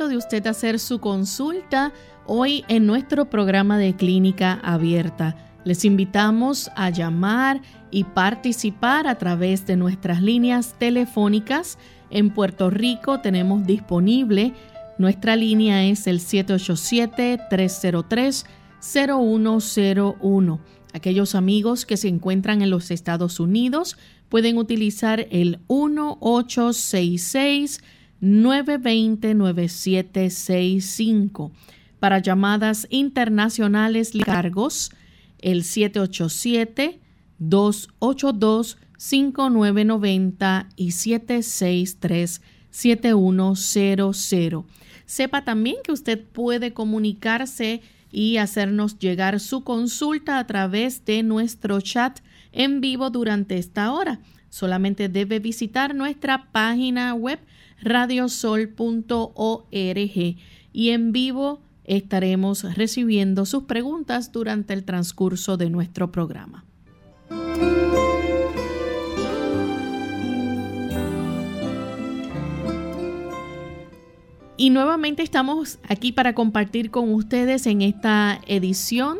Momento de usted hacer su consulta hoy en nuestro programa de clínica abierta. Les invitamos a llamar y participar a través de nuestras líneas telefónicas. En Puerto Rico tenemos disponible nuestra línea es el 787-303-0101. Aquellos amigos que se encuentran en los Estados Unidos pueden utilizar el 1866-920-9765. Para llamadas internacionales, cargos el 787-282-5990 y 763-7100. Sepa también que usted puede comunicarse y hacernos llegar su consulta a través de nuestro chat en vivo durante esta hora. Solamente debe visitar nuestra página web radiosol.org y en vivo estaremos recibiendo sus preguntas durante el transcurso de nuestro programa. Y nuevamente estamos aquí para compartir con ustedes en esta edición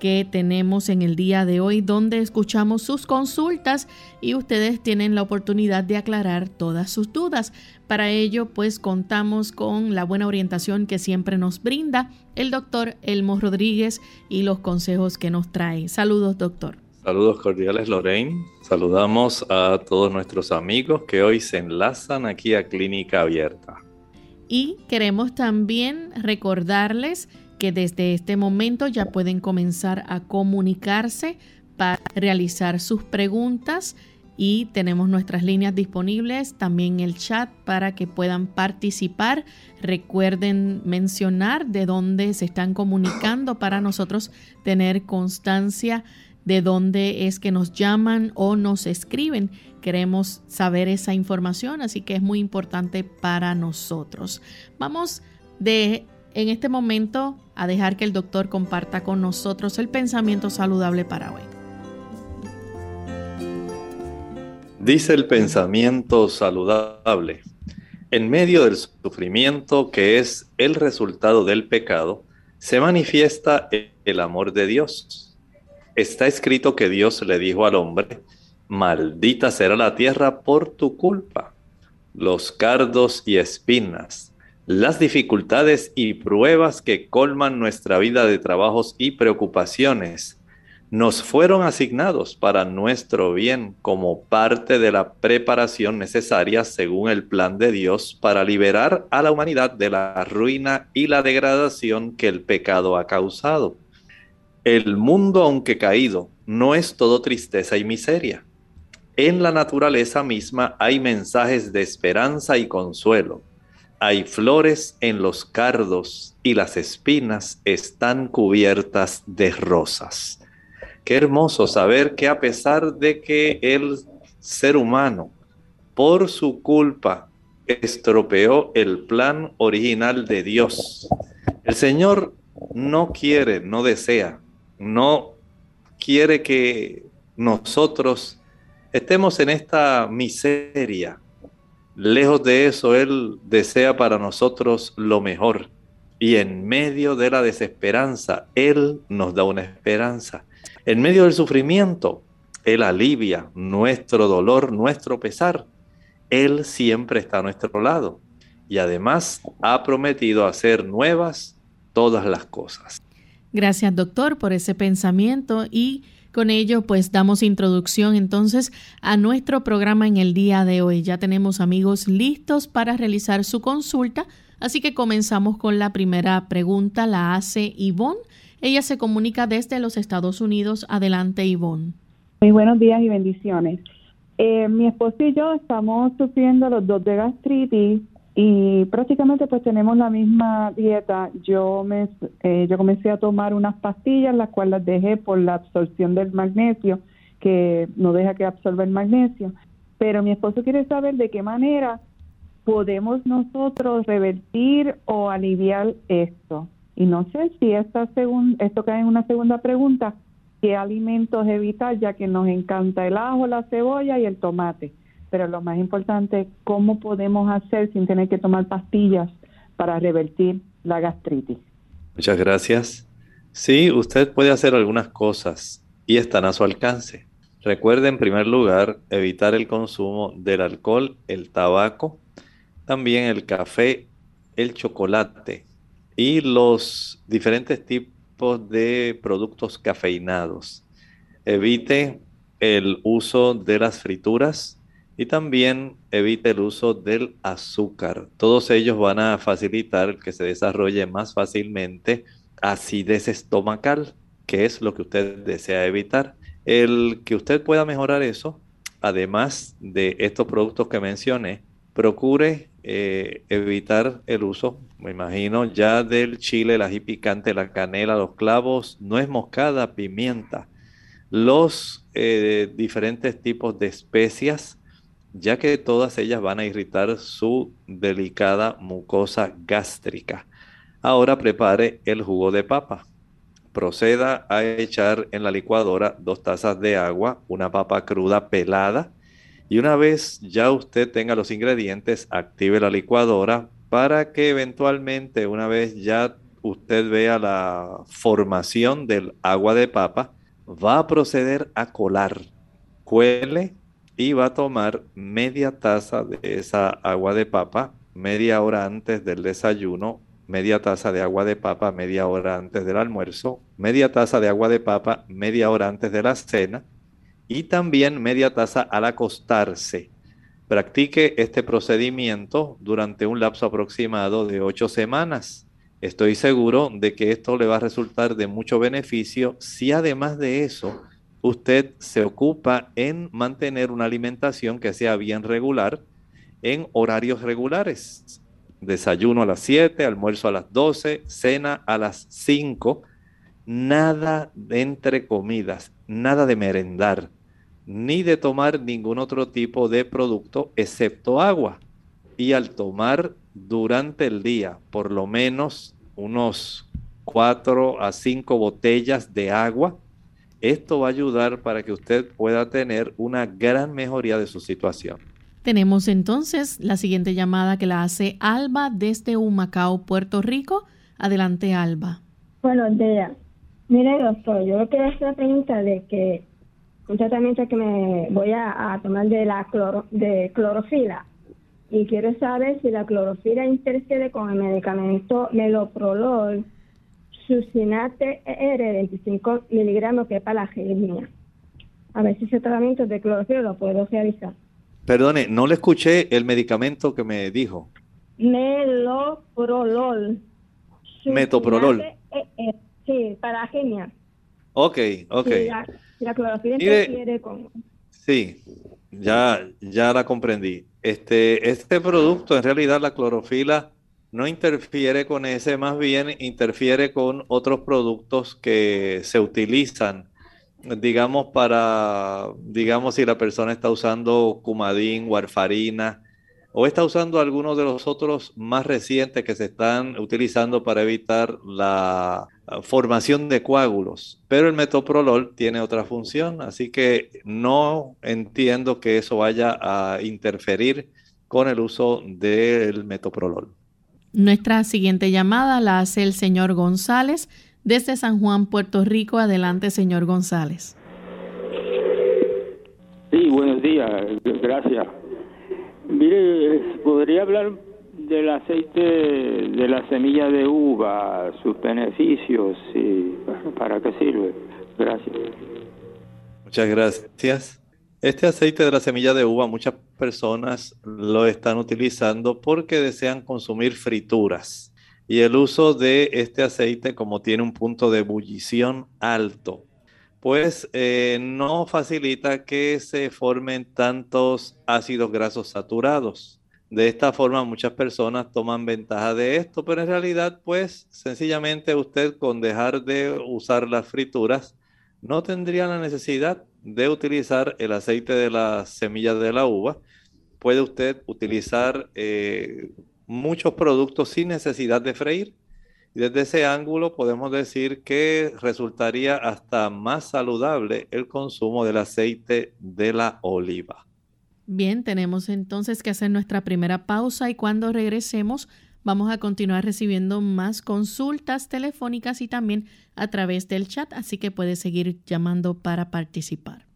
que tenemos en el día de hoy donde escuchamos sus consultas y ustedes tienen la oportunidad de aclarar todas sus dudas. Para ello pues contamos con la buena orientación que siempre nos brinda el doctor Elmo Rodríguez y los consejos que nos trae. Saludos doctor. Saludos cordiales Lorraine. Saludamos a todos nuestros amigos que hoy se enlazan aquí a Clínica Abierta. Y queremos también recordarles que desde este momento ya pueden comenzar a comunicarse para realizar sus preguntas y tenemos nuestras líneas disponibles, también el chat para que puedan participar. Recuerden mencionar de dónde se están comunicando para nosotros tener constancia de dónde es que nos llaman o nos escriben. Queremos saber esa información, así que es muy importante para nosotros. Vamos de en este momento a dejar que el doctor comparta con nosotros el pensamiento saludable para hoy. Dice el pensamiento saludable. En medio del sufrimiento que es el resultado del pecado, se manifiesta el amor de Dios. Está escrito que Dios le dijo al hombre, maldita será la tierra por tu culpa. Los cardos y espinas las dificultades y pruebas que colman nuestra vida de trabajos y preocupaciones nos fueron asignados para nuestro bien como parte de la preparación necesaria según el plan de Dios para liberar a la humanidad de la ruina y la degradación que el pecado ha causado. El mundo, aunque caído, no es todo tristeza y miseria. En la naturaleza misma hay mensajes de esperanza y consuelo hay flores en los cardos y las espinas están cubiertas de rosas. Qué hermoso saber que a pesar de que el ser humano, por su culpa, estropeó el plan original de Dios, el Señor no quiere, no desea, no quiere que nosotros estemos en esta miseria, Lejos de eso, Él desea para nosotros lo mejor. Y en medio de la desesperanza, Él nos da una esperanza. En medio del sufrimiento, Él alivia nuestro dolor, nuestro pesar. Él siempre está a nuestro lado. Y además ha prometido hacer nuevas todas las cosas. Gracias, doctor, por ese pensamiento y con ello, pues damos introducción entonces a nuestro programa en el día de hoy. Ya tenemos amigos listos para realizar su consulta, así que comenzamos con la primera pregunta, la hace Ivonne. Ella se comunica desde los Estados Unidos. Adelante, Ivonne. Muy buenos días y bendiciones. Eh, mi esposo y yo estamos sufriendo los dos de gastritis y prácticamente pues tenemos la misma dieta. Yo me eh, yo comencé a tomar unas pastillas las cuales las dejé por la absorción del magnesio que no deja que absorba el magnesio. Pero mi esposo quiere saber de qué manera podemos nosotros revertir o aliviar esto. Y no sé si esta esto cae en una segunda pregunta, ¿qué alimentos evitar? Ya que nos encanta el ajo, la cebolla y el tomate. Pero lo más importante, ¿cómo podemos hacer sin tener que tomar pastillas para revertir la gastritis? Muchas gracias. Sí, usted puede hacer algunas cosas y están a su alcance. Recuerde en primer lugar evitar el consumo del alcohol, el tabaco, también el café, el chocolate, y los diferentes tipos de productos cafeinados. Evite el uso de las frituras y también evite el uso del azúcar. Todos ellos van a facilitar que se desarrolle más fácilmente acidez estomacal, que es lo que usted desea evitar. El que usted pueda mejorar eso, además de estos productos que mencioné, procure eh, evitar el uso, me imagino, ya del chile, el ají picante, la canela, los clavos, nuez moscada, pimienta, los eh, diferentes tipos de especias, ya que todas ellas van a irritar su delicada mucosa gástrica. Ahora prepare el jugo de papa. Proceda a echar en la licuadora dos tazas de agua, una papa cruda pelada, y una vez ya usted tenga los ingredientes, active la licuadora para que eventualmente, una vez ya usted vea la formación del agua de papa, va a proceder a colar. Cuele y va a tomar media taza de esa agua de papa media hora antes del desayuno, media taza de agua de papa media hora antes del almuerzo, media taza de agua de papa media hora antes de la cena y también media taza al acostarse. Practique este procedimiento durante un lapso aproximado de ocho semanas. Estoy seguro de que esto le va a resultar de mucho beneficio si además de eso usted se ocupa en mantener una alimentación que sea bien regular en horarios regulares. Desayuno a las 7, almuerzo a las 12, cena a las 5. Nada de entre comidas, nada de merendar ni de tomar ningún otro tipo de producto excepto agua. Y al tomar durante el día por lo menos unos 4 a 5 botellas de agua, esto va a ayudar para que usted pueda tener una gran mejoría de su situación. Tenemos entonces la siguiente llamada que la hace Alba desde Humacao, Puerto Rico. Adelante, Alba. Buenos días. Mire, doctor, yo quiero hacer la pregunta de que un tratamiento que me voy a, tomar de la cloro, de clorofila y quiero saber si la clorofila interfiere con el medicamento meloprolol sucinate R 25 miligramos que es para la genia. A ver si ese tratamiento de clorofila lo puedo realizar. Perdone, no le escuché el medicamento que me dijo. Meloprolol. Metoprolol. sí, para genia. Ok, ok. La clorofila interfiere con... Sí, ya, ya la comprendí. Este, este producto, en realidad, la clorofila no interfiere con ese, más bien interfiere con otros productos que se utilizan, digamos, para, digamos, si la persona está usando cumadín, warfarina, o está usando algunos de los otros más recientes que se están utilizando para evitar la formación de coágulos. Pero el metoprolol tiene otra función, así que no entiendo que eso vaya a interferir con el uso del metoprolol. Nuestra siguiente llamada la hace el señor González desde San Juan, Puerto Rico. Adelante, señor González. Sí, buenos días, gracias. Mire, ¿podría hablar del aceite de la semilla de uva, sus beneficios y para qué sirve? Gracias. Muchas gracias. Este aceite de la semilla de uva, muchas personas lo están utilizando porque desean consumir frituras. Y el uso de este aceite, como tiene un punto de ebullición alto, pues eh, no facilita que se formen tantos ácidos grasos saturados. De esta forma muchas personas toman ventaja de esto, pero en realidad pues sencillamente usted con dejar de usar las frituras no tendría la necesidad de utilizar el aceite de las semillas de la uva. Puede usted utilizar eh, muchos productos sin necesidad de freír desde ese ángulo podemos decir que resultaría hasta más saludable el consumo del aceite de la oliva. Bien, tenemos entonces que hacer nuestra primera pausa y cuando regresemos vamos a continuar recibiendo más consultas telefónicas y también a través del chat, así que puede seguir llamando para participar.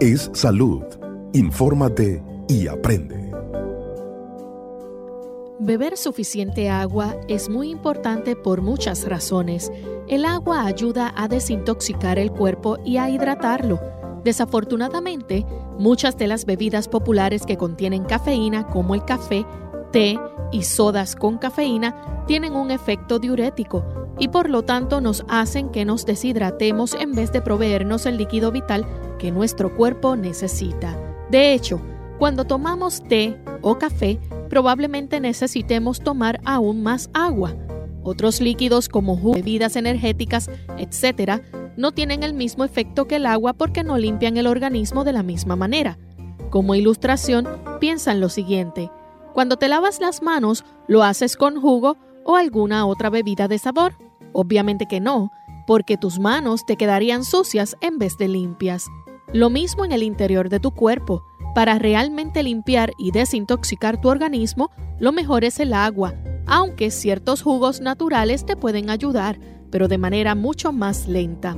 Es salud. Infórmate y aprende. Beber suficiente agua es muy importante por muchas razones. El agua ayuda a desintoxicar el cuerpo y a hidratarlo. Desafortunadamente, muchas de las bebidas populares que contienen cafeína, como el café, té y sodas con cafeína, tienen un efecto diurético y por lo tanto nos hacen que nos deshidratemos en vez de proveernos el líquido vital que nuestro cuerpo necesita. De hecho, cuando tomamos té o café, probablemente necesitemos tomar aún más agua. Otros líquidos como bebidas energéticas, etc., no tienen el mismo efecto que el agua porque no limpian el organismo de la misma manera. Como ilustración, piensa en lo siguiente. Cuando te lavas las manos, ¿lo haces con jugo o alguna otra bebida de sabor? Obviamente que no, porque tus manos te quedarían sucias en vez de limpias. Lo mismo en el interior de tu cuerpo. Para realmente limpiar y desintoxicar tu organismo, lo mejor es el agua, aunque ciertos jugos naturales te pueden ayudar, pero de manera mucho más lenta.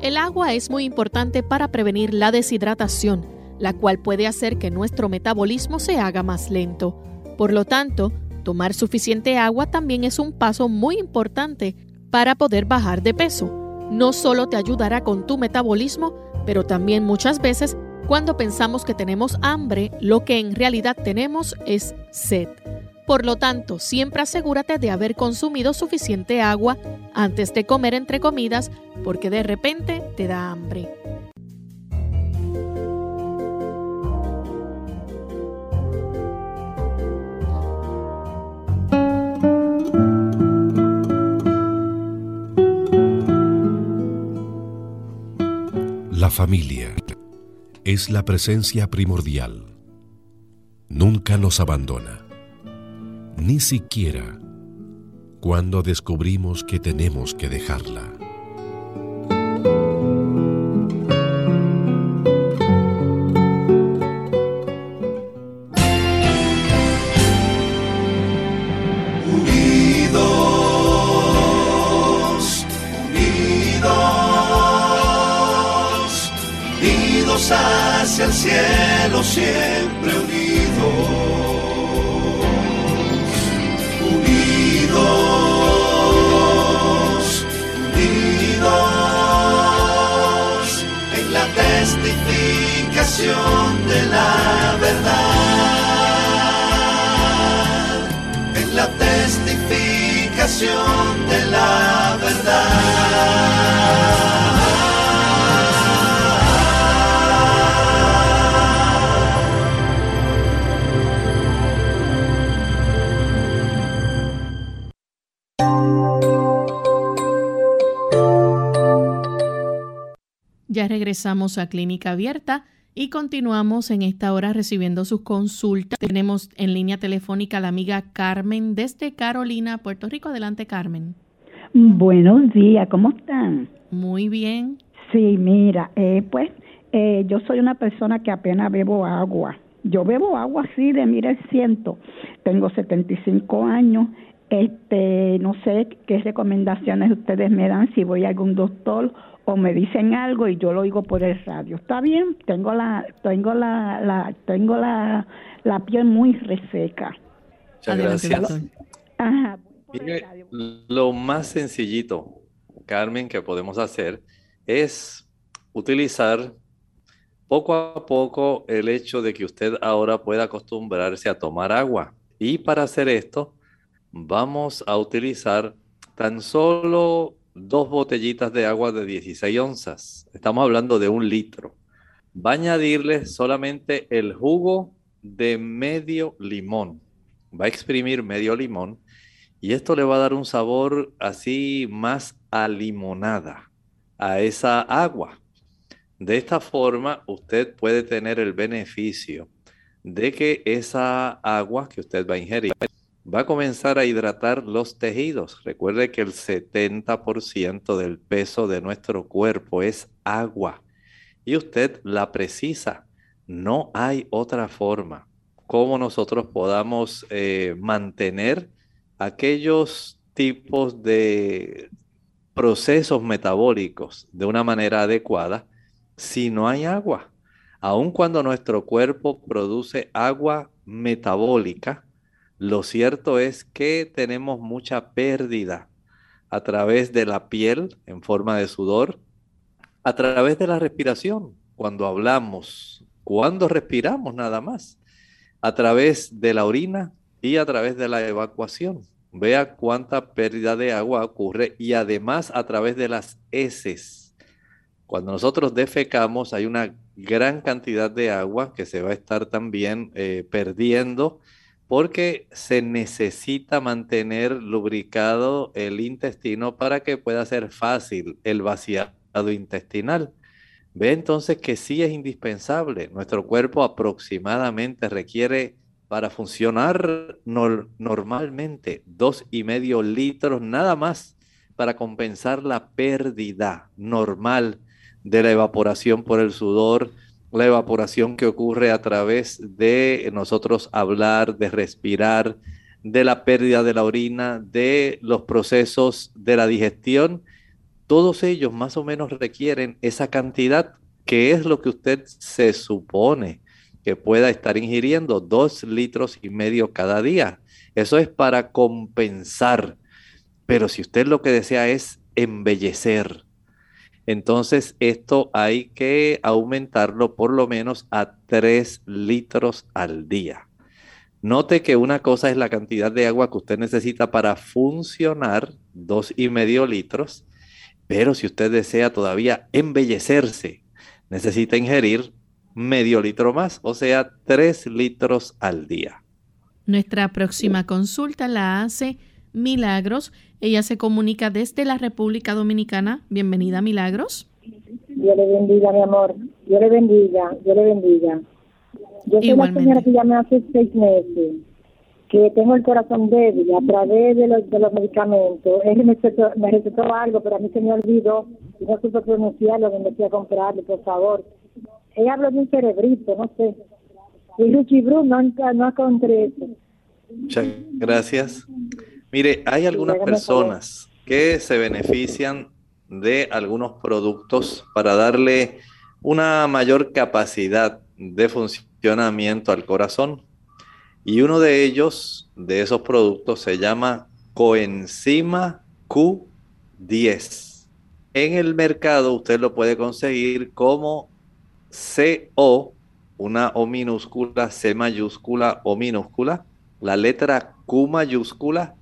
El agua es muy importante para prevenir la deshidratación, la cual puede hacer que nuestro metabolismo se haga más lento. Por lo tanto, tomar suficiente agua también es un paso muy importante para poder bajar de peso. No solo te ayudará con tu metabolismo, pero también muchas veces cuando pensamos que tenemos hambre, lo que en realidad tenemos es sed. Por lo tanto, siempre asegúrate de haber consumido suficiente agua antes de comer entre comidas porque de repente te da hambre. La familia es la presencia primordial. Nunca nos abandona, ni siquiera cuando descubrimos que tenemos que dejarla. Regresamos a Clínica Abierta y continuamos en esta hora recibiendo sus consultas. Tenemos en línea telefónica a la amiga Carmen desde Carolina, Puerto Rico. Adelante, Carmen. Buenos días, ¿cómo están? Muy bien. Sí, mira, eh, pues eh, yo soy una persona que apenas bebo agua. Yo bebo agua así de, mire, ciento. Tengo 75 años. Este, no sé qué recomendaciones ustedes me dan si voy a algún doctor o me dicen algo y yo lo oigo por el radio. Está bien, tengo la tengo la, la tengo la, la piel muy reseca. Muchas gracias. Ajá, lo más sencillito, Carmen, que podemos hacer es utilizar poco a poco el hecho de que usted ahora pueda acostumbrarse a tomar agua. Y para hacer esto, vamos a utilizar tan solo dos botellitas de agua de 16 onzas. Estamos hablando de un litro. Va a añadirle solamente el jugo de medio limón. Va a exprimir medio limón y esto le va a dar un sabor así más a limonada a esa agua. De esta forma usted puede tener el beneficio de que esa agua que usted va a ingerir va a comenzar a hidratar los tejidos. Recuerde que el 70% del peso de nuestro cuerpo es agua y usted la precisa. No hay otra forma como nosotros podamos eh, mantener aquellos tipos de procesos metabólicos de una manera adecuada si no hay agua. Aun cuando nuestro cuerpo produce agua metabólica, lo cierto es que tenemos mucha pérdida a través de la piel en forma de sudor, a través de la respiración, cuando hablamos, cuando respiramos nada más, a través de la orina y a través de la evacuación. Vea cuánta pérdida de agua ocurre y además a través de las heces. Cuando nosotros defecamos hay una gran cantidad de agua que se va a estar también eh, perdiendo porque se necesita mantener lubricado el intestino para que pueda ser fácil el vaciado intestinal. Ve entonces que sí es indispensable. Nuestro cuerpo aproximadamente requiere para funcionar normalmente dos y medio litros nada más para compensar la pérdida normal de la evaporación por el sudor, la evaporación que ocurre a través de nosotros hablar, de respirar, de la pérdida de la orina, de los procesos de la digestión, todos ellos más o menos requieren esa cantidad que es lo que usted se supone que pueda estar ingiriendo, dos litros y medio cada día. Eso es para compensar. Pero si usted lo que desea es embellecer, entonces esto hay que aumentarlo por lo menos a 3 litros al día. Note que una cosa es la cantidad de agua que usted necesita para funcionar, dos y medio litros, pero si usted desea todavía embellecerse, necesita ingerir medio litro más, o sea, 3 litros al día. Nuestra próxima consulta la hace Milagros. Ella se comunica desde la República Dominicana. Bienvenida, Milagros. Dios le bendiga, mi amor. Dios le bendiga, Dios le bendiga. Yo soy la señora que llamé hace seis meses, que tengo el corazón débil a través de los, de los medicamentos. Él me recetó, me recetó algo, pero a mí se me olvidó y no supe pronunciarlo, me fui a comprarle, por favor. Ella habló de un cerebrito, no sé. Y Luchi Bruno no, no encontré eso. Muchas gracias. Mire, hay algunas personas que se benefician de algunos productos para darle una mayor capacidad de funcionamiento al corazón. Y uno de ellos, de esos productos, se llama coenzima Q10. En el mercado usted lo puede conseguir como CO, una O minúscula, C mayúscula o minúscula, la letra Q mayúscula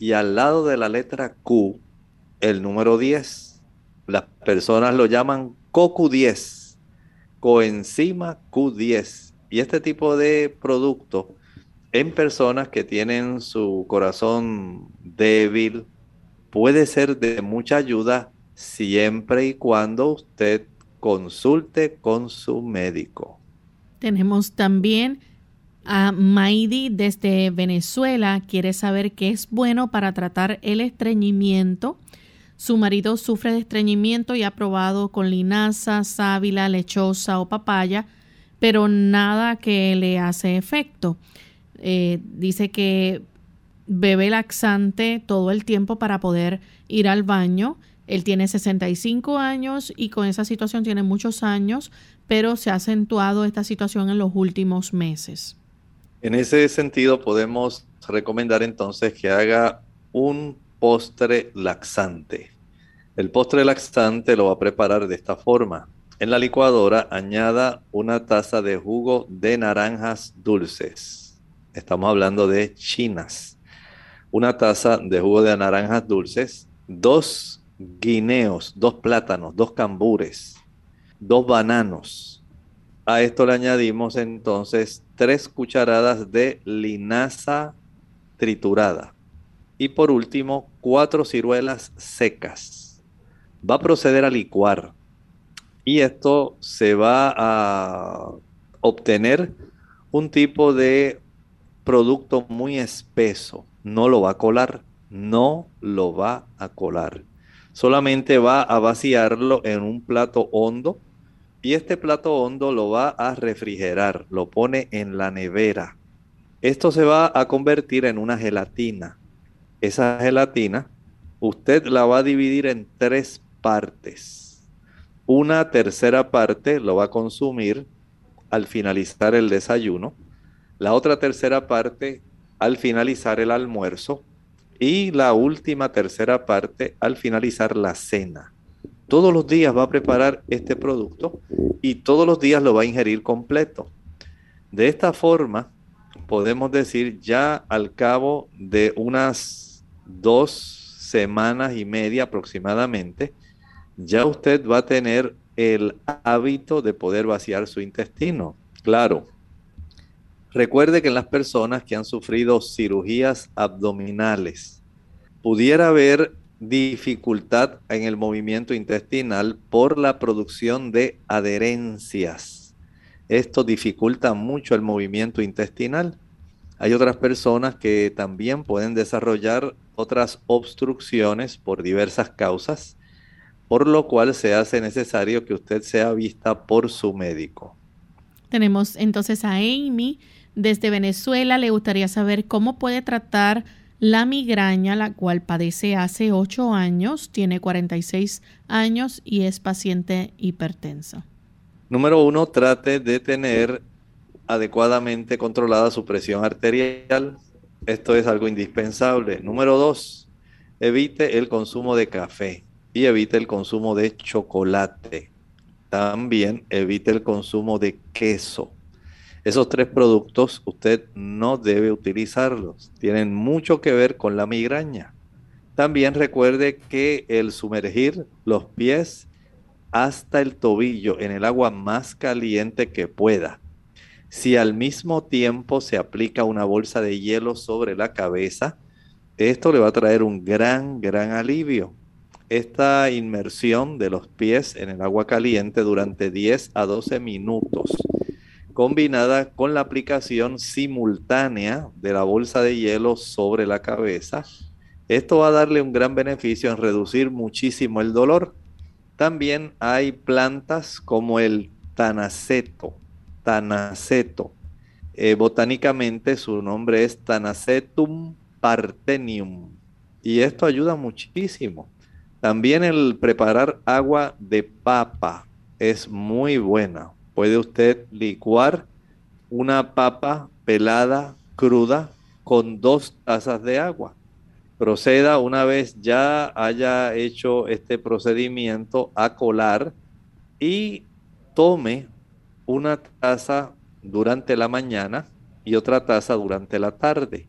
y al lado de la letra Q, el número 10. Las personas lo llaman CoQ10, coenzima Q10. Y este tipo de producto en personas que tienen su corazón débil puede ser de mucha ayuda siempre y cuando usted consulte con su médico. Tenemos también a Maidi desde Venezuela quiere saber qué es bueno para tratar el estreñimiento. Su marido sufre de estreñimiento y ha probado con linaza, sábila, lechosa o papaya, pero nada que le hace efecto. Eh, dice que bebe laxante todo el tiempo para poder ir al baño. Él tiene 65 años y con esa situación tiene muchos años, pero se ha acentuado esta situación en los últimos meses. En ese sentido, podemos recomendar entonces que haga un postre laxante. El postre laxante lo va a preparar de esta forma. En la licuadora añada una taza de jugo de naranjas dulces. Estamos hablando de chinas. una taza de jugo de naranjas dulces, dos guineos, dos plátanos, dos cambures, dos bananos. A esto le añadimos entonces tres cucharadas de linaza triturada. Y por último, cuatro ciruelas secas. Va a proceder a licuar. Y esto se va a obtener un tipo de producto muy espeso. No lo va a colar. No lo va a colar. Solamente va a vaciarlo en un plato hondo. Y este plato hondo lo va a refrigerar. Lo pone en la nevera. Esto se va a convertir en una gelatina. Esa gelatina usted la va a dividir en tres partes. Una tercera parte lo va a consumir al finalizar el desayuno, la otra tercera parte al finalizar el almuerzo y la última tercera parte al finalizar la cena. Todos los días va a preparar este producto y todos los días lo va a ingerir completo. De esta forma, podemos decir ya al cabo de unas dos semanas y media aproximadamente, ya usted va a tener el hábito de poder vaciar su intestino. Claro. Recuerde que en las personas que han sufrido cirugías abdominales, pudiera haber dificultad en el movimiento intestinal por la producción de adherencias. Esto dificulta mucho el movimiento intestinal. Hay otras personas que también pueden desarrollar otras obstrucciones por diversas causas por lo cual se hace necesario que usted sea vista por su médico. Tenemos entonces a Amy desde Venezuela. Le gustaría saber cómo puede tratar la migraña, la cual padece hace 8 años, tiene 46 años y es paciente hipertensa. Número uno, trate de tener adecuadamente controlada su presión arterial. Esto es algo indispensable. Número dos, evite el consumo de café y evite el consumo de chocolate. También evite el consumo de queso. Esos tres productos usted no debe utilizarlos. Tienen mucho que ver con la migraña. También recuerde que el sumergir los pies hasta el tobillo en el agua más caliente que pueda. Si al mismo tiempo se aplica una bolsa de hielo sobre la cabeza, esto le va a traer un gran, gran alivio esta inmersión de los pies en el agua caliente durante 10 a 12 minutos, combinada con la aplicación simultánea de la bolsa de hielo sobre la cabeza, esto va a darle un gran beneficio en reducir muchísimo el dolor. También hay plantas como el tanaceto, tanaceto. Eh, botánicamente su nombre es Tanacetum partenium. Y esto ayuda muchísimo. También el preparar agua de papa es muy buena. Puede usted licuar una papa pelada cruda con dos tazas de agua. Proceda una vez ya haya hecho este procedimiento a colar y tome una taza durante la mañana y otra taza durante la tarde.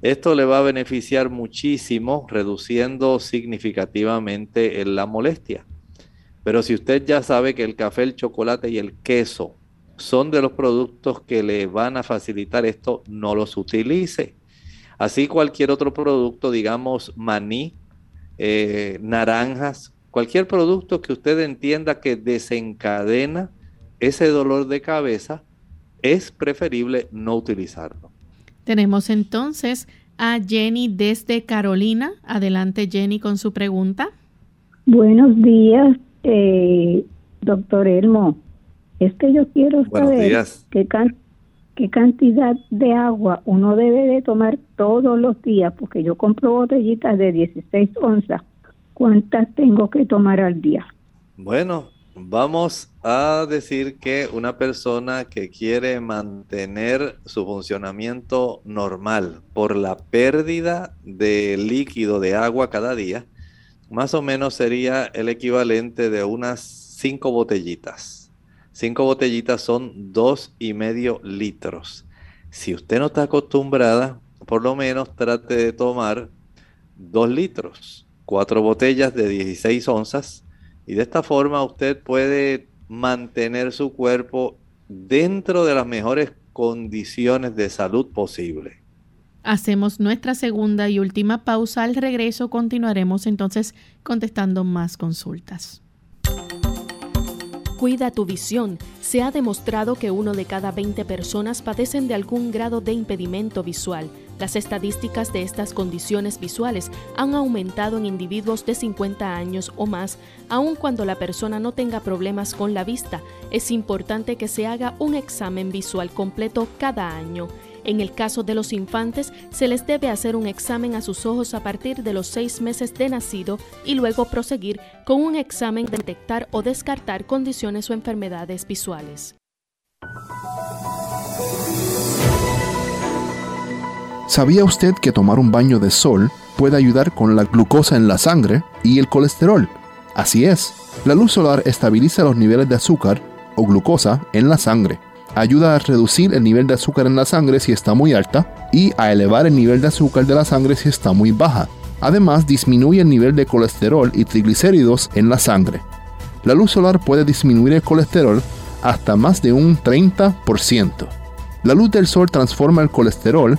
Esto le va a beneficiar muchísimo, reduciendo significativamente la molestia. Pero si usted ya sabe que el café, el chocolate y el queso son de los productos que le van a facilitar esto, no los utilice. Así cualquier otro producto, digamos maní, eh, naranjas, cualquier producto que usted entienda que desencadena ese dolor de cabeza, es preferible no utilizarlo. Tenemos entonces a Jenny desde Carolina. Adelante Jenny con su pregunta. Buenos días, eh, doctor Elmo. Es que yo quiero saber qué, qué cantidad de agua uno debe de tomar todos los días, porque yo compro botellitas de 16 onzas. ¿Cuántas tengo que tomar al día? Bueno, Vamos a decir que una persona que quiere mantener su funcionamiento normal por la pérdida de líquido de agua cada día, más o menos sería el equivalente de unas cinco botellitas. Cinco botellitas son dos y medio litros. Si usted no está acostumbrada, por lo menos trate de tomar 2 litros, 4 botellas de 16 onzas y de esta forma usted puede mantener su cuerpo dentro de las mejores condiciones de salud posible. Hacemos nuestra segunda y última pausa. Al regreso continuaremos entonces contestando más consultas. Cuida tu visión. Se ha demostrado que uno de cada 20 personas padecen de algún grado de impedimento visual. Las estadísticas de estas condiciones visuales han aumentado en individuos de 50 años o más, aun cuando la persona no tenga problemas con la vista. Es importante que se haga un examen visual completo cada año. En el caso de los infantes, se les debe hacer un examen a sus ojos a partir de los seis meses de nacido y luego proseguir con un examen de detectar o descartar condiciones o enfermedades visuales. ¿Sabía usted que tomar un baño de sol puede ayudar con la glucosa en la sangre y el colesterol? Así es, la luz solar estabiliza los niveles de azúcar o glucosa en la sangre ayuda a reducir el nivel de azúcar en la sangre si está muy alta y a elevar el nivel de azúcar de la sangre si está muy baja. Además, disminuye el nivel de colesterol y triglicéridos en la sangre. La luz solar puede disminuir el colesterol hasta más de un 30%. La luz del sol transforma el colesterol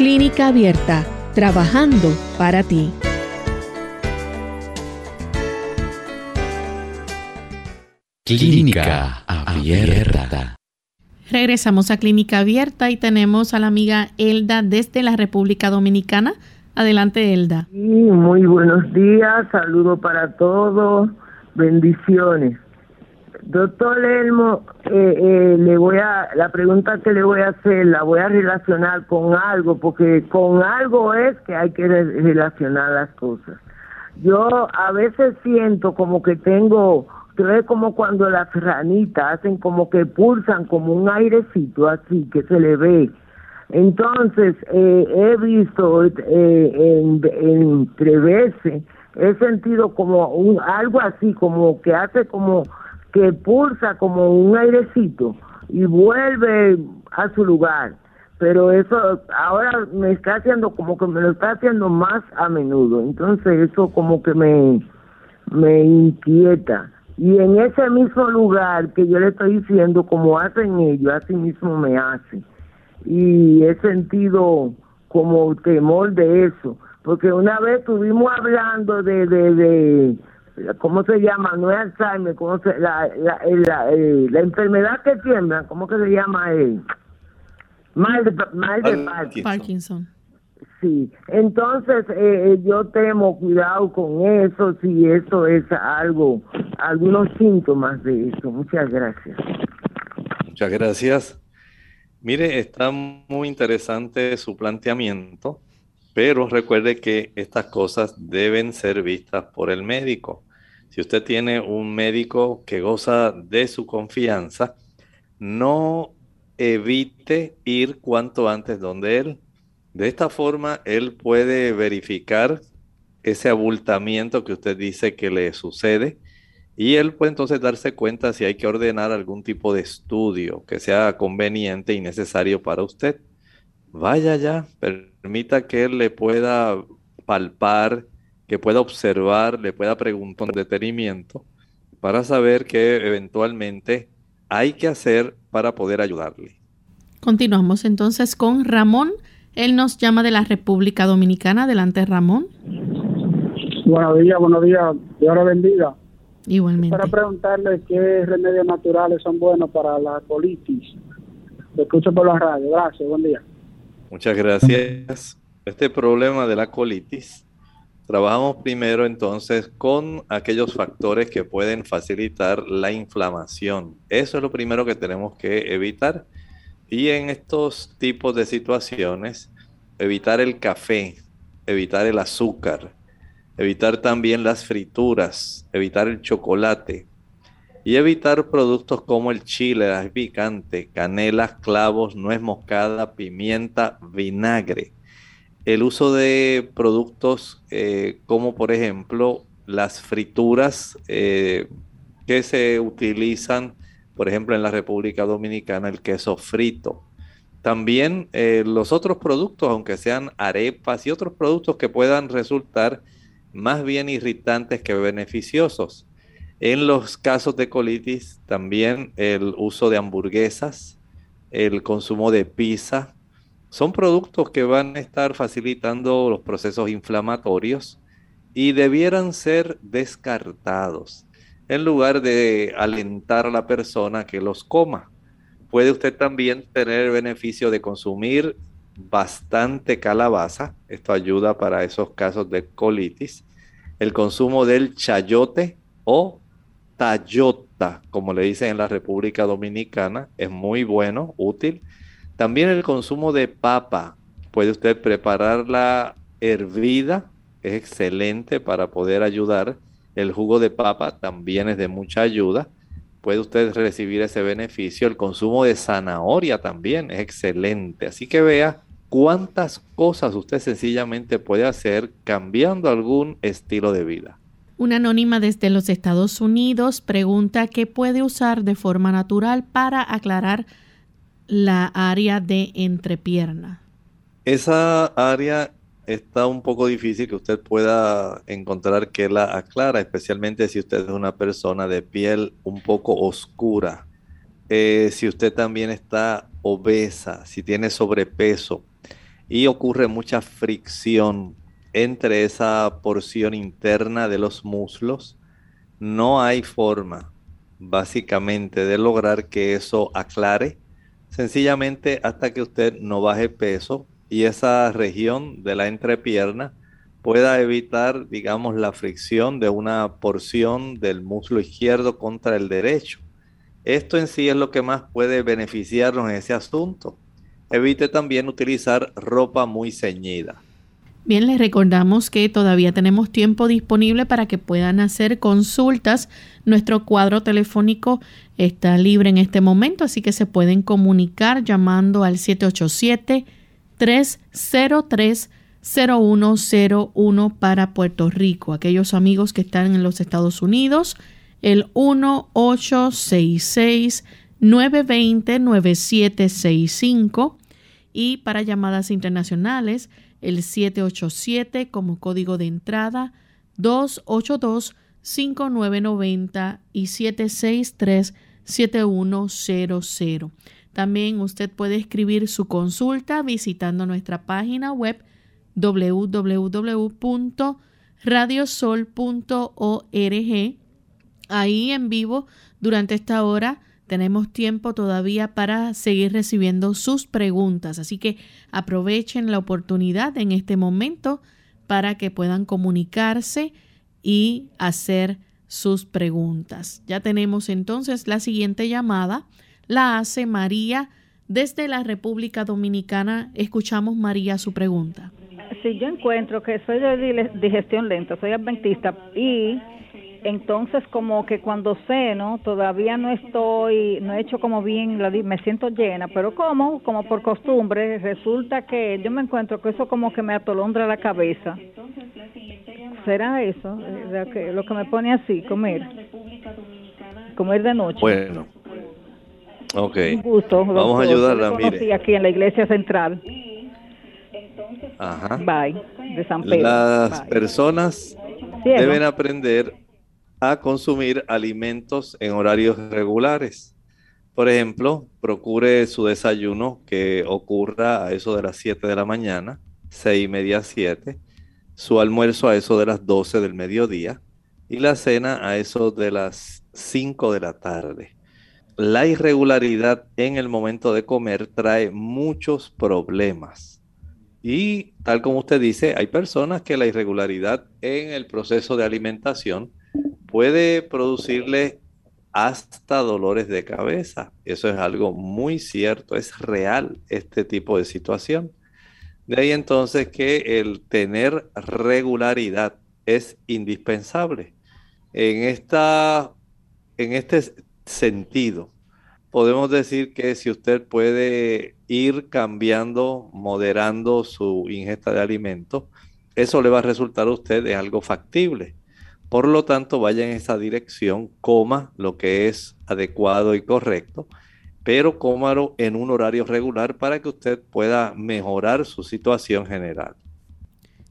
Clínica Abierta, trabajando para ti. Clínica Abierta. Regresamos a Clínica Abierta y tenemos a la amiga Elda desde la República Dominicana. Adelante, Elda. muy buenos días, saludo para todos, bendiciones. Doctor Elmo, eh, eh, le voy a la pregunta que le voy a hacer la voy a relacionar con algo porque con algo es que hay que relacionar las cosas. Yo a veces siento como que tengo, que como cuando las ranitas hacen como que pulsan como un airecito así que se le ve. Entonces eh, he visto en, entre veces he sentido como un algo así como que hace como que pulsa como un airecito y vuelve a su lugar. Pero eso ahora me está haciendo como que me lo está haciendo más a menudo. Entonces eso como que me, me inquieta. Y en ese mismo lugar que yo le estoy diciendo, como hacen ellos, así mismo me hace. Y he sentido como temor de eso. Porque una vez estuvimos hablando de, de, de ¿cómo se llama? No es Alzheimer, ¿cómo se, la, la, la, eh, la enfermedad que tiembla, ¿cómo que se llama? Eh? Mal de, mal de Parkinson. Sí, entonces eh, eh, yo temo cuidado con eso, si eso es algo, algunos síntomas de eso. Muchas gracias. Muchas gracias. Mire, está muy interesante su planteamiento, pero recuerde que estas cosas deben ser vistas por el médico. Si usted tiene un médico que goza de su confianza, no evite ir cuanto antes donde él. De esta forma, él puede verificar ese abultamiento que usted dice que le sucede y él puede entonces darse cuenta si hay que ordenar algún tipo de estudio que sea conveniente y necesario para usted. Vaya ya, permita que él le pueda palpar que pueda observar, le pueda preguntar con detenimiento para saber qué eventualmente hay que hacer para poder ayudarle. Continuamos entonces con Ramón. Él nos llama de la República Dominicana. Adelante, Ramón. Buenos días, buenos días. Dios le bendiga. Igualmente. Para preguntarle qué remedios naturales son buenos para la colitis. Lo escucho por la radio. Gracias, buen día. Muchas gracias. Este problema de la colitis, trabajamos primero entonces con aquellos factores que pueden facilitar la inflamación. Eso es lo primero que tenemos que evitar. Y en estos tipos de situaciones, evitar el café, evitar el azúcar, evitar también las frituras, evitar el chocolate y evitar productos como el chile, el picante, canela, clavos, nuez moscada, pimienta, vinagre. El uso de productos eh, como por ejemplo las frituras eh, que se utilizan, por ejemplo en la República Dominicana, el queso frito. También eh, los otros productos, aunque sean arepas y otros productos que puedan resultar más bien irritantes que beneficiosos. En los casos de colitis, también el uso de hamburguesas, el consumo de pizza, son productos que van a estar facilitando los procesos inflamatorios y debieran ser descartados en lugar de alentar a la persona que los coma. Puede usted también tener el beneficio de consumir bastante calabaza, esto ayuda para esos casos de colitis, el consumo del chayote o tayota, como le dicen en la República Dominicana, es muy bueno, útil. También el consumo de papa, puede usted prepararla hervida, es excelente para poder ayudar. El jugo de papa también es de mucha ayuda. Puede usted recibir ese beneficio. El consumo de zanahoria también es excelente. Así que vea cuántas cosas usted sencillamente puede hacer cambiando algún estilo de vida. Una anónima desde los Estados Unidos pregunta qué puede usar de forma natural para aclarar la área de entrepierna. Esa área está un poco difícil que usted pueda encontrar que la aclara, especialmente si usted es una persona de piel un poco oscura. Eh, si usted también está obesa, si tiene sobrepeso, y ocurre mucha fricción entre esa porción interna de los muslos. No hay forma, básicamente, de lograr que eso aclare, sencillamente hasta que usted no baje peso y esa región de la entrepierna pueda evitar, digamos, la fricción de una porción del muslo izquierdo contra el derecho. Esto en sí es lo que más puede beneficiarnos en ese asunto. Evite también utilizar ropa muy ceñida. Bien, les recordamos que todavía tenemos tiempo disponible para que puedan hacer consultas. Nuestro cuadro telefónico está libre en este momento, así que se pueden comunicar llamando al 787-303-0101 para Puerto Rico. Aquellos amigos que están en los Estados Unidos, el 1866 920 9765 y para llamadas internacionales el 787 como código de entrada 282-5990 y 763-7100. También usted puede escribir su consulta visitando nuestra página web www.radiosol.org. Ahí en vivo durante esta hora tenemos tiempo todavía para seguir recibiendo sus preguntas, así que aprovechen la oportunidad en este momento para que puedan comunicarse y hacer sus preguntas. Ya tenemos entonces la siguiente llamada. La hace María desde la República Dominicana. Escuchamos María su pregunta. Si yo encuentro que soy de digestión lenta, soy adventista y entonces como que cuando ceno todavía no estoy no he hecho como bien la me siento llena pero como como por costumbre resulta que yo me encuentro que eso como que me atolondra la cabeza. Será eso eh, lo que me pone así comer. Comer de noche. Bueno. Ok. Un gusto vamos a ayudarla mire. aquí en la iglesia central. Ajá. Bye, de San Pedro. Las personas deben aprender a consumir alimentos en horarios regulares. Por ejemplo, procure su desayuno que ocurra a eso de las 7 de la mañana, 6 y media, 7. Su almuerzo a eso de las 12 del mediodía y la cena a eso de las 5 de la tarde. La irregularidad en el momento de comer trae muchos problemas. Y tal como usted dice, hay personas que la irregularidad en el proceso de alimentación puede producirle hasta dolores de cabeza. Eso es algo muy cierto, es real este tipo de situación. De ahí entonces que el tener regularidad es indispensable. En, esta, en este sentido, podemos decir que si usted puede ir cambiando, moderando su ingesta de alimentos, eso le va a resultar a usted de algo factible. Por lo tanto, vaya en esa dirección, coma lo que es adecuado y correcto, pero cómalo en un horario regular para que usted pueda mejorar su situación general.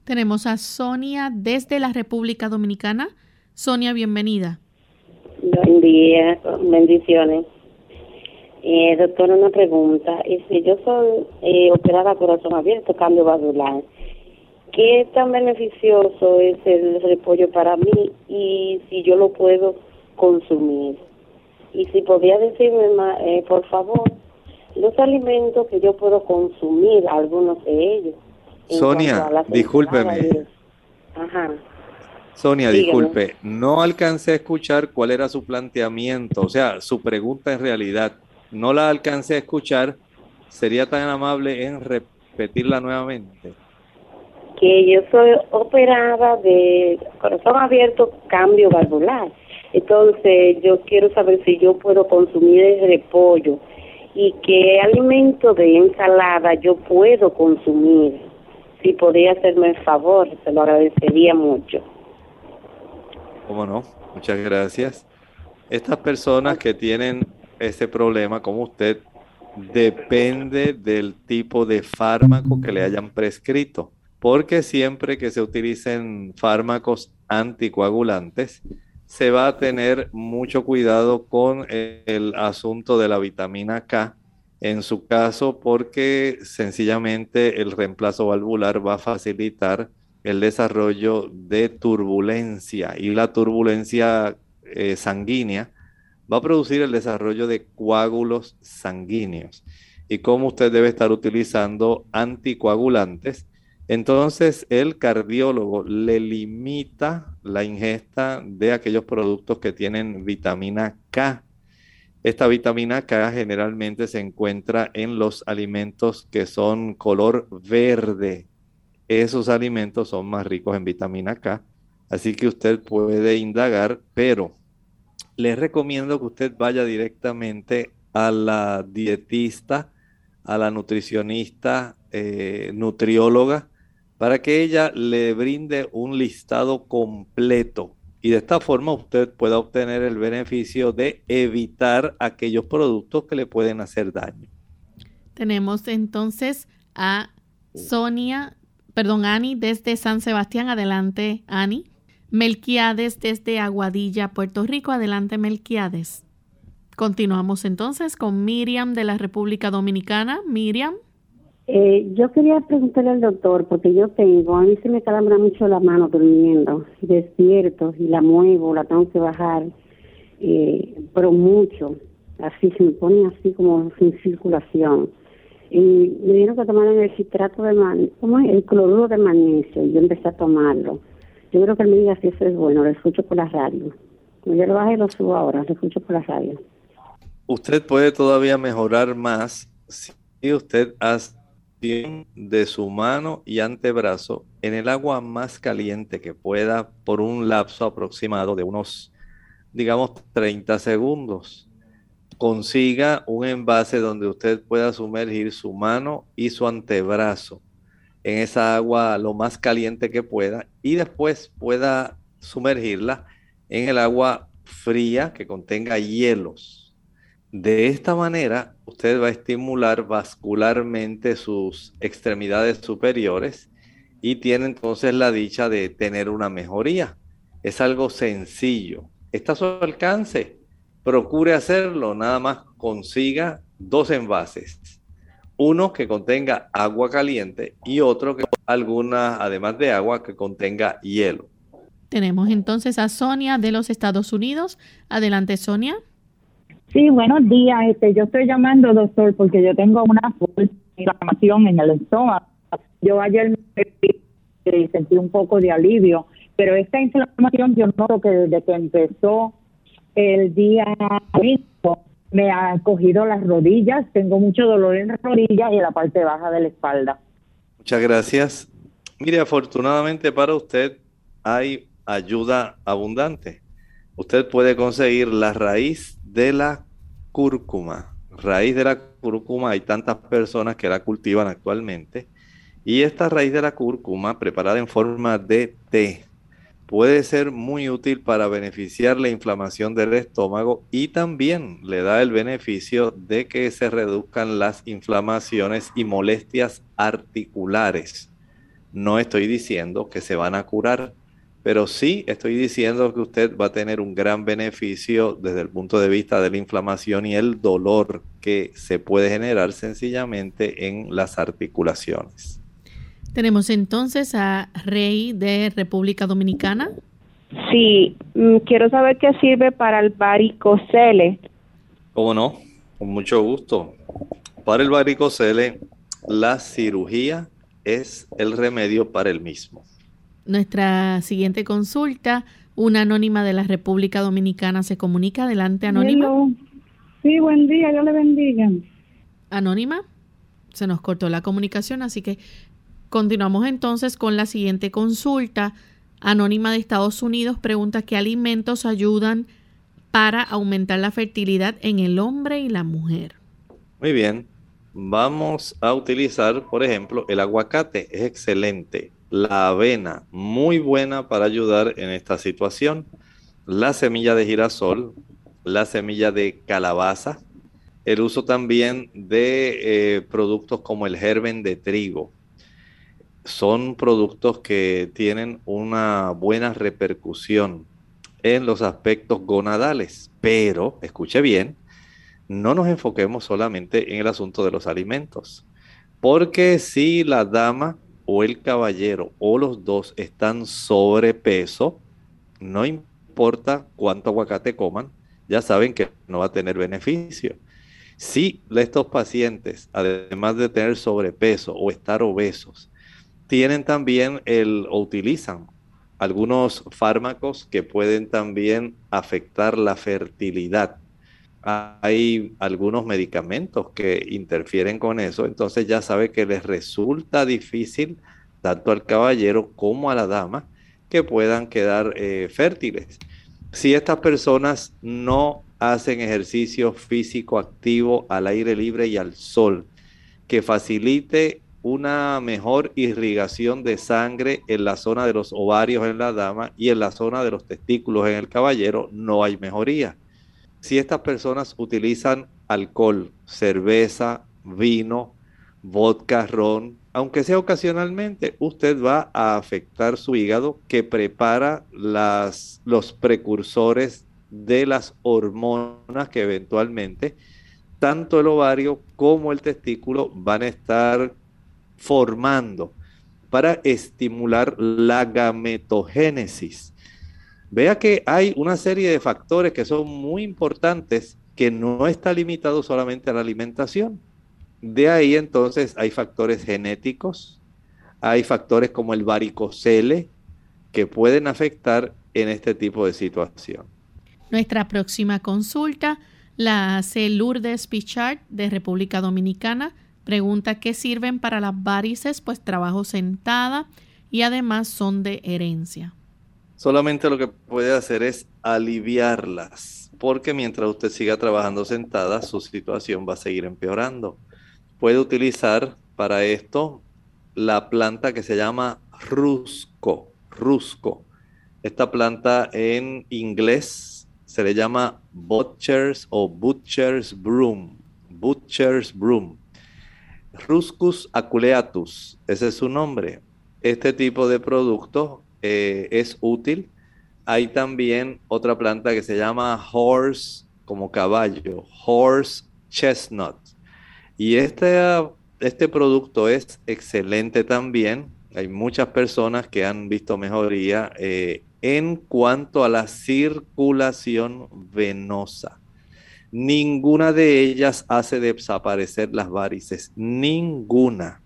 Tenemos a Sonia desde la República Dominicana. Sonia, bienvenida. Buen día, bendiciones. Eh, doctora, una pregunta. Si yo soy eh, operada corazón abierto, cambio valvular, ¿qué tan beneficioso es el repollo para mí y si yo lo puedo consumir? Y si podía decirme, eh, por favor, los alimentos que yo puedo consumir, algunos de ellos. Sonia, discúlpeme. Ajá. Sonia, disculpe, no alcancé a escuchar cuál era su planteamiento, o sea, su pregunta en realidad. No la alcancé a escuchar. ¿Sería tan amable en repetirla nuevamente? Que yo soy operada de corazón abierto, cambio valvular. Entonces, yo quiero saber si yo puedo consumir el repollo y qué alimento de ensalada yo puedo consumir. Si podría hacerme el favor, se lo agradecería mucho. ¿Cómo no? Muchas gracias. Estas personas que tienen ese problema, como usted, depende del tipo de fármaco que le hayan prescrito. Porque siempre que se utilicen fármacos anticoagulantes, se va a tener mucho cuidado con el asunto de la vitamina K. En su caso, porque sencillamente el reemplazo valvular va a facilitar el desarrollo de turbulencia y la turbulencia eh, sanguínea va a producir el desarrollo de coágulos sanguíneos. Y como usted debe estar utilizando anticoagulantes, entonces el cardiólogo le limita la ingesta de aquellos productos que tienen vitamina K. Esta vitamina K generalmente se encuentra en los alimentos que son color verde, esos alimentos son más ricos en vitamina K. Así que usted puede indagar, pero les recomiendo que usted vaya directamente a la dietista, a la nutricionista, eh, nutrióloga, para que ella le brinde un listado completo y de esta forma usted pueda obtener el beneficio de evitar aquellos productos que le pueden hacer daño. Tenemos entonces a Sonia perdón, Ani desde San Sebastián, adelante, Ani. Melquiades desde Aguadilla, Puerto Rico, adelante, Melquiades. Continuamos entonces con Miriam de la República Dominicana. Miriam. Eh, yo quería preguntarle al doctor, porque yo tengo, a mí se me calambra mucho la mano durmiendo, despierto y la muevo, la tengo que bajar, eh, pero mucho, así se me pone así como sin circulación y me dieron que tomar el citrato de magnesio, ¿cómo? El cloruro de magnesio, y yo empecé a tomarlo. Yo creo que él me diga si eso es bueno, lo escucho por la radio. yo lo bajé lo subo ahora, lo escucho por la radio. Usted puede todavía mejorar más si usted hace de su mano y antebrazo en el agua más caliente que pueda por un lapso aproximado de unos, digamos, 30 segundos consiga un envase donde usted pueda sumergir su mano y su antebrazo en esa agua lo más caliente que pueda y después pueda sumergirla en el agua fría que contenga hielos. De esta manera, usted va a estimular vascularmente sus extremidades superiores y tiene entonces la dicha de tener una mejoría. Es algo sencillo. Está a su alcance procure hacerlo, nada más consiga dos envases. Uno que contenga agua caliente y otro que alguna, además de agua, que contenga hielo. Tenemos entonces a Sonia de los Estados Unidos. Adelante, Sonia. Sí, buenos días. Este, yo estoy llamando, doctor, porque yo tengo una inflamación en el estómago. Yo ayer me sentí un poco de alivio, pero esta inflamación yo noto que desde que empezó el día mismo me ha cogido las rodillas, tengo mucho dolor en las rodillas y en la parte baja de la espalda. Muchas gracias. Mire, afortunadamente para usted hay ayuda abundante. Usted puede conseguir la raíz de la cúrcuma. Raíz de la cúrcuma, hay tantas personas que la cultivan actualmente. Y esta raíz de la cúrcuma, preparada en forma de té, puede ser muy útil para beneficiar la inflamación del estómago y también le da el beneficio de que se reduzcan las inflamaciones y molestias articulares. No estoy diciendo que se van a curar, pero sí estoy diciendo que usted va a tener un gran beneficio desde el punto de vista de la inflamación y el dolor que se puede generar sencillamente en las articulaciones. Tenemos entonces a Rey de República Dominicana. Sí, mm, quiero saber qué sirve para el varicocele. ¿Cómo no? Con mucho gusto. Para el varicocele, la cirugía es el remedio para el mismo. Nuestra siguiente consulta, una anónima de la República Dominicana se comunica. Adelante, anónima. Sí, buen día, Dios le bendiga. Anónima, se nos cortó la comunicación, así que continuamos entonces con la siguiente consulta. Anónima de Estados Unidos pregunta qué alimentos ayudan para aumentar la fertilidad en el hombre y la mujer. Muy bien, vamos a utilizar, por ejemplo, el aguacate, es excelente la avena, muy buena para ayudar en esta situación. La semilla de girasol, la semilla de calabaza, el uso también de eh, productos como el germen de trigo. Son productos que tienen una buena repercusión en los aspectos gonadales, pero, escuche bien, no nos enfoquemos solamente en el asunto de los alimentos, porque si la dama o el caballero o los dos están sobrepeso, no importa cuánto aguacate coman, ya saben que no va a tener beneficio. Si estos pacientes, además de tener sobrepeso o estar obesos, tienen también el o utilizan algunos fármacos que pueden también afectar la fertilidad. Hay algunos medicamentos que interfieren con eso, entonces ya sabe que les resulta difícil tanto al caballero como a la dama que puedan quedar eh, fértiles. Si estas personas no hacen ejercicio físico activo al aire libre y al sol, que facilite una mejor irrigación de sangre en la zona de los ovarios en la dama y en la zona de los testículos en el caballero, no hay mejoría si estas personas utilizan alcohol, cerveza, vino, vodka, ron, aunque sea ocasionalmente, usted va a afectar su hígado que prepara los precursores de las hormonas que eventualmente tanto el ovario como el testículo van a estar formando para estimular la gametogénesis. Vea que hay una serie de factores que son muy importantes que no está limitado solamente a la alimentación. De ahí entonces hay factores genéticos, hay factores como el varicocele que pueden afectar en este tipo de situación. Nuestra próxima consulta la hace Lourdes Pichard de República Dominicana. Pregunta qué sirven para las varices, pues trabajo sentada y además son de herencia solamente lo que puede hacer es aliviarlas, porque mientras usted siga trabajando sentada, su situación va a seguir empeorando. Puede utilizar para esto la planta que se llama rusco, rusco. Esta planta en inglés se le llama butcher's o butcher's broom, butcher's broom. Ruscus aculeatus, ese es su nombre. Este tipo de producto eh, es útil. Hay también otra planta que se llama horse como caballo, horse chestnut. Y este, este producto es excelente también. Hay muchas personas que han visto mejoría eh, en cuanto a la circulación venosa. Ninguna de ellas hace desaparecer las varices, ninguna.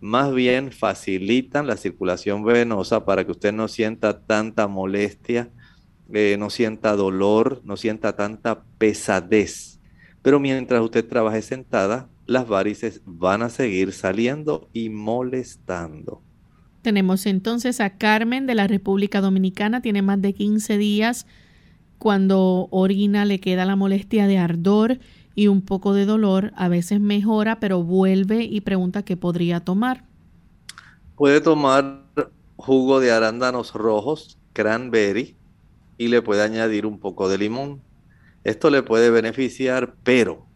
Más bien facilitan la circulación venosa para que usted no sienta tanta molestia, eh, no sienta dolor, no sienta tanta pesadez. Pero mientras usted trabaje sentada, las varices van a seguir saliendo y molestando. Tenemos entonces a Carmen de la República Dominicana, tiene más de 15 días. Cuando orina le queda la molestia de ardor y un poco de dolor. A veces mejora, pero vuelve y pregunta qué podría tomar. Puede tomar jugo de arándanos rojos, cranberry, y le puede añadir un poco de limón. Esto le puede beneficiar, pero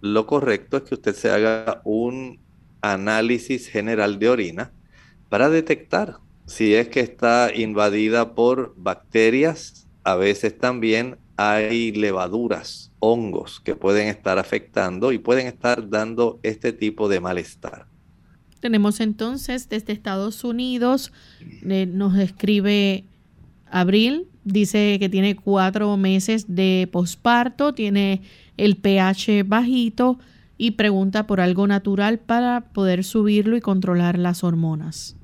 lo correcto es que usted se haga un análisis general de orina para detectar si es que está invadida por bacterias. A veces también hay levaduras, hongos que pueden estar afectando y pueden estar dando este tipo de malestar. Tenemos entonces desde Estados Unidos, eh, nos escribe Abril, dice que tiene cuatro meses de posparto, tiene el pH bajito y pregunta por algo natural para poder subirlo y controlar las hormonas.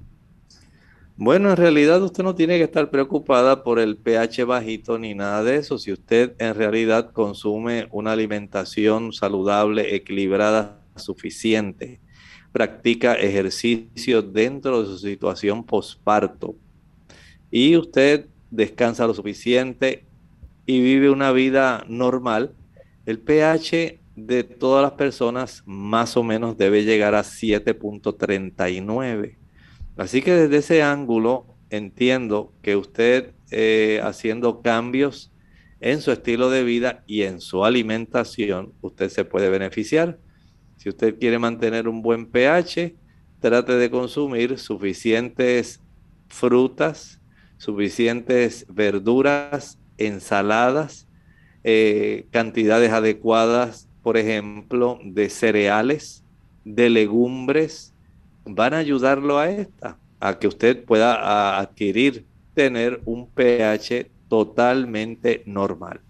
Bueno, en realidad usted no tiene que estar preocupada por el pH bajito ni nada de eso. Si usted en realidad consume una alimentación saludable, equilibrada, suficiente, practica ejercicio dentro de su situación posparto y usted descansa lo suficiente y vive una vida normal, el pH de todas las personas más o menos debe llegar a 7.39. Así que desde ese ángulo entiendo que usted eh, haciendo cambios en su estilo de vida y en su alimentación, usted se puede beneficiar. Si usted quiere mantener un buen pH, trate de consumir suficientes frutas, suficientes verduras, ensaladas, eh, cantidades adecuadas, por ejemplo, de cereales, de legumbres, van a ayudarlo a esta, a que usted pueda adquirir, tener un pH totalmente normal.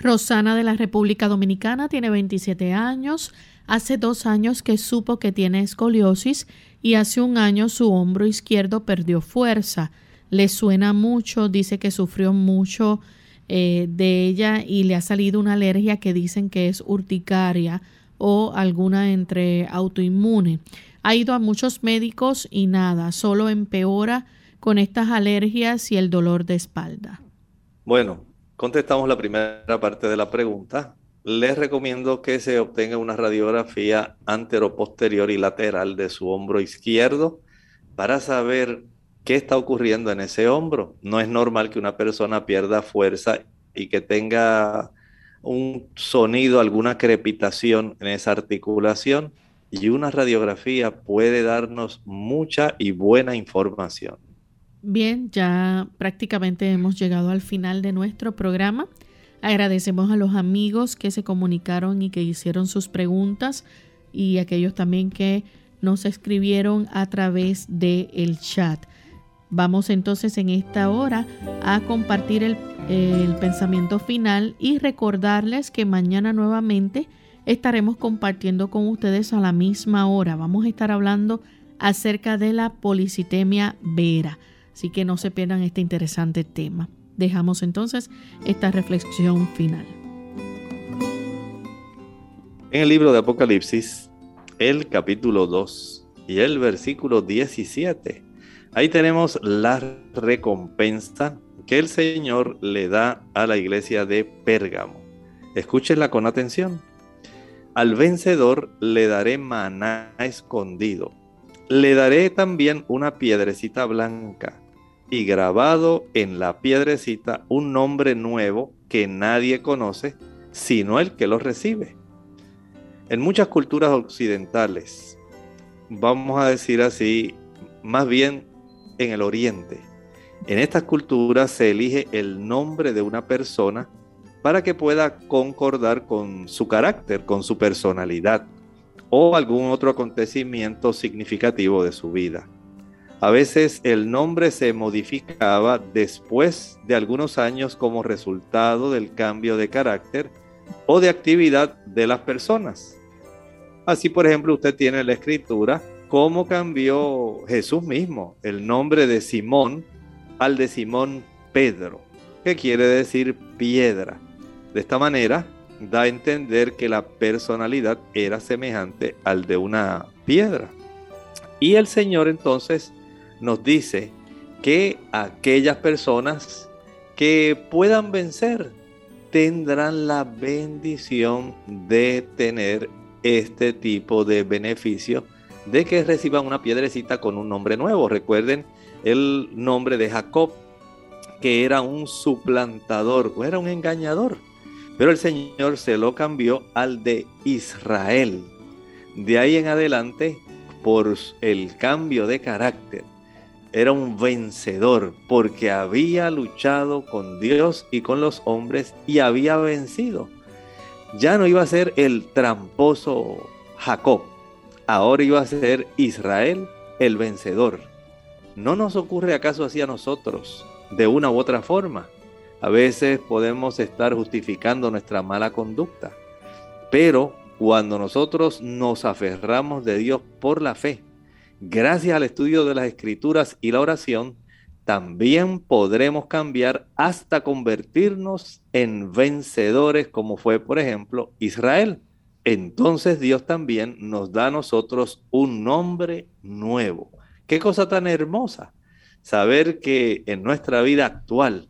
Rosana de la República Dominicana tiene 27 años. Hace dos años que supo que tiene escoliosis y hace un año su hombro izquierdo perdió fuerza. Le suena mucho, dice que sufrió mucho eh, de ella y le ha salido una alergia que dicen que es urticaria o alguna entre autoinmune. Ha ido a muchos médicos y nada, solo empeora con estas alergias y el dolor de espalda. Bueno, contestamos la primera parte de la pregunta. Les recomiendo que se obtenga una radiografía antero-posterior y lateral de su hombro izquierdo para saber qué está ocurriendo en ese hombro. No es normal que una persona pierda fuerza y que tenga un sonido, alguna crepitación en esa articulación y una radiografía puede darnos mucha y buena información. Bien, ya prácticamente hemos llegado al final de nuestro programa. Agradecemos a los amigos que se comunicaron y que hicieron sus preguntas y aquellos también que nos escribieron a través del el chat. Vamos entonces en esta hora a compartir el, el pensamiento final y recordarles que mañana nuevamente estaremos compartiendo con ustedes a la misma hora. Vamos a estar hablando acerca de la policitemia vera. Así que no se pierdan este interesante tema. Dejamos entonces esta reflexión final. En el libro de Apocalipsis, el capítulo 2 y el versículo 17, ahí tenemos la recompensa que el Señor le da a la iglesia de Pérgamo. Escúchenla con atención. Al vencedor le daré maná escondido. Le daré también una piedrecita blanca y grabado en la piedrecita un nombre nuevo que nadie conoce sino el que lo recibe. En muchas culturas occidentales, vamos a decir así, más bien en el oriente, en estas culturas se elige el nombre de una persona para que pueda concordar con su carácter, con su personalidad o algún otro acontecimiento significativo de su vida. A veces el nombre se modificaba después de algunos años como resultado del cambio de carácter o de actividad de las personas. Así, por ejemplo, usted tiene la escritura cómo cambió Jesús mismo el nombre de Simón al de Simón Pedro, que quiere decir piedra. De esta manera, da a entender que la personalidad era semejante al de una piedra. Y el Señor entonces nos dice que aquellas personas que puedan vencer tendrán la bendición de tener este tipo de beneficio de que reciban una piedrecita con un nombre nuevo. Recuerden el nombre de Jacob, que era un suplantador, o era un engañador. Pero el Señor se lo cambió al de Israel. De ahí en adelante, por el cambio de carácter, era un vencedor porque había luchado con Dios y con los hombres y había vencido. Ya no iba a ser el tramposo Jacob, ahora iba a ser Israel el vencedor. ¿No nos ocurre acaso así a nosotros de una u otra forma? A veces podemos estar justificando nuestra mala conducta, pero cuando nosotros nos aferramos de Dios por la fe, gracias al estudio de las escrituras y la oración, también podremos cambiar hasta convertirnos en vencedores como fue, por ejemplo, Israel. Entonces Dios también nos da a nosotros un nombre nuevo. Qué cosa tan hermosa saber que en nuestra vida actual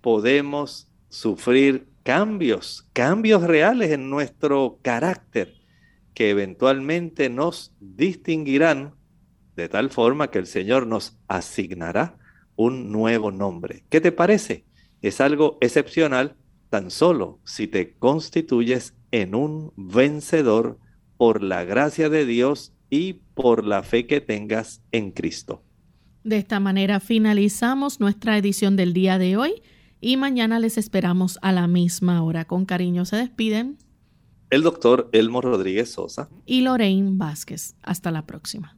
podemos sufrir cambios, cambios reales en nuestro carácter que eventualmente nos distinguirán de tal forma que el Señor nos asignará un nuevo nombre. ¿Qué te parece? Es algo excepcional tan solo si te constituyes en un vencedor por la gracia de Dios y por la fe que tengas en Cristo. De esta manera finalizamos nuestra edición del día de hoy y mañana les esperamos a la misma hora. Con cariño se despiden el doctor Elmo Rodríguez Sosa y Lorraine Vázquez. Hasta la próxima.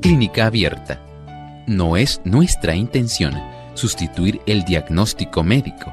Clínica Abierta. No es nuestra intención sustituir el diagnóstico médico.